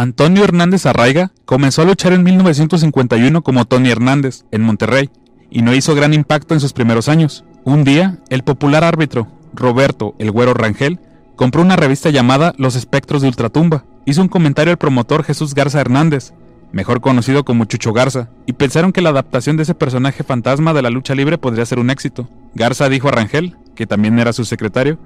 Antonio Hernández Arraiga comenzó a luchar en 1951 como Tony Hernández, en Monterrey, y no hizo gran impacto en sus primeros años. Un día, el popular árbitro, Roberto El Güero Rangel, compró una revista llamada Los Espectros de Ultratumba. Hizo un comentario al promotor Jesús Garza Hernández, mejor conocido como Chucho Garza, y pensaron que la adaptación de ese personaje fantasma de la lucha libre podría ser un éxito. Garza dijo a Rangel, que también era su secretario,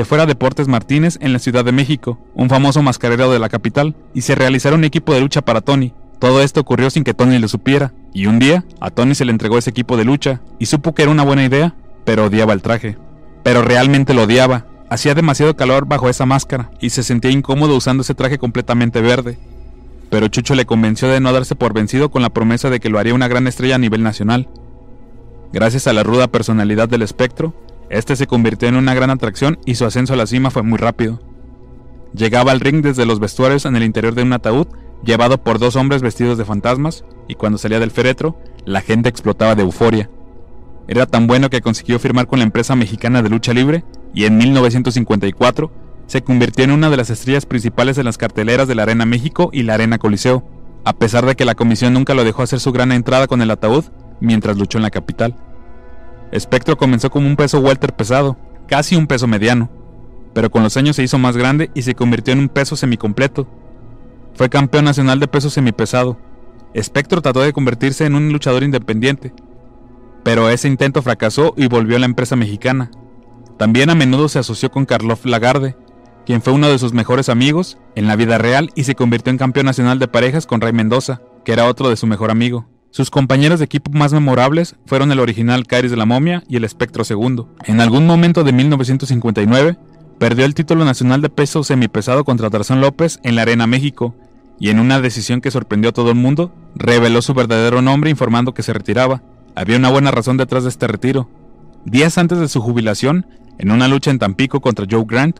que fuera Deportes Martínez en la Ciudad de México, un famoso mascarero de la capital, y se realizara un equipo de lucha para Tony. Todo esto ocurrió sin que Tony lo supiera, y un día a Tony se le entregó ese equipo de lucha, y supo que era una buena idea, pero odiaba el traje. Pero realmente lo odiaba, hacía demasiado calor bajo esa máscara, y se sentía incómodo usando ese traje completamente verde. Pero Chucho le convenció de no darse por vencido con la promesa de que lo haría una gran estrella a nivel nacional. Gracias a la ruda personalidad del espectro, este se convirtió en una gran atracción y su ascenso a la cima fue muy rápido. Llegaba al ring desde los vestuarios en el interior de un ataúd, llevado por dos hombres vestidos de fantasmas, y cuando salía del féretro, la gente explotaba de euforia. Era tan bueno que consiguió firmar con la empresa mexicana de lucha libre, y en 1954 se convirtió en una de las estrellas principales en las carteleras de la Arena México y la Arena Coliseo, a pesar de que la comisión nunca lo dejó hacer su gran entrada con el ataúd mientras luchó en la capital. Spectro comenzó como un peso welter pesado, casi un peso mediano, pero con los años se hizo más grande y se convirtió en un peso semicompleto. Fue campeón nacional de peso semipesado. Spectro trató de convertirse en un luchador independiente, pero ese intento fracasó y volvió a la empresa mexicana. También a menudo se asoció con Karloff Lagarde, quien fue uno de sus mejores amigos en la vida real y se convirtió en campeón nacional de parejas con Ray Mendoza, que era otro de su mejor amigo. Sus compañeros de equipo más memorables fueron el original Kairis de la Momia y el Espectro II. En algún momento de 1959, perdió el título nacional de peso semipesado contra Tarzán López en la Arena México, y en una decisión que sorprendió a todo el mundo, reveló su verdadero nombre informando que se retiraba. Había una buena razón detrás de este retiro. Días antes de su jubilación, en una lucha en Tampico contra Joe Grant,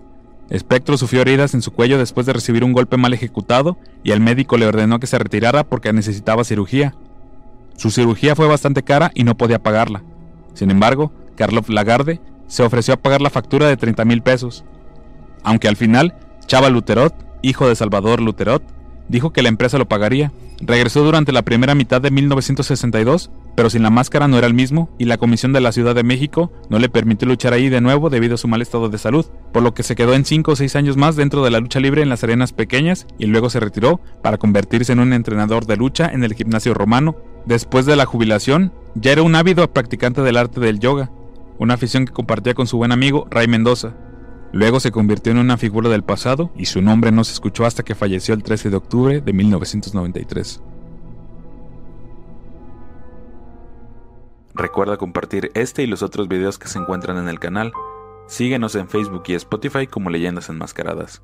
Spectro sufrió heridas en su cuello después de recibir un golpe mal ejecutado y el médico le ordenó que se retirara porque necesitaba cirugía. Su cirugía fue bastante cara y no podía pagarla. Sin embargo, Karloff Lagarde se ofreció a pagar la factura de 30 mil pesos. Aunque al final, Chava Luterot, hijo de Salvador Luterot, dijo que la empresa lo pagaría. Regresó durante la primera mitad de 1962, pero sin la máscara no era el mismo y la Comisión de la Ciudad de México no le permitió luchar ahí de nuevo debido a su mal estado de salud, por lo que se quedó en 5 o 6 años más dentro de la lucha libre en las arenas pequeñas y luego se retiró para convertirse en un entrenador de lucha en el gimnasio romano Después de la jubilación, ya era un ávido practicante del arte del yoga, una afición que compartía con su buen amigo Ray Mendoza. Luego se convirtió en una figura del pasado y su nombre no se escuchó hasta que falleció el 13 de octubre de 1993. Recuerda compartir este y los otros videos que se encuentran en el canal. Síguenos en Facebook y Spotify como Leyendas Enmascaradas.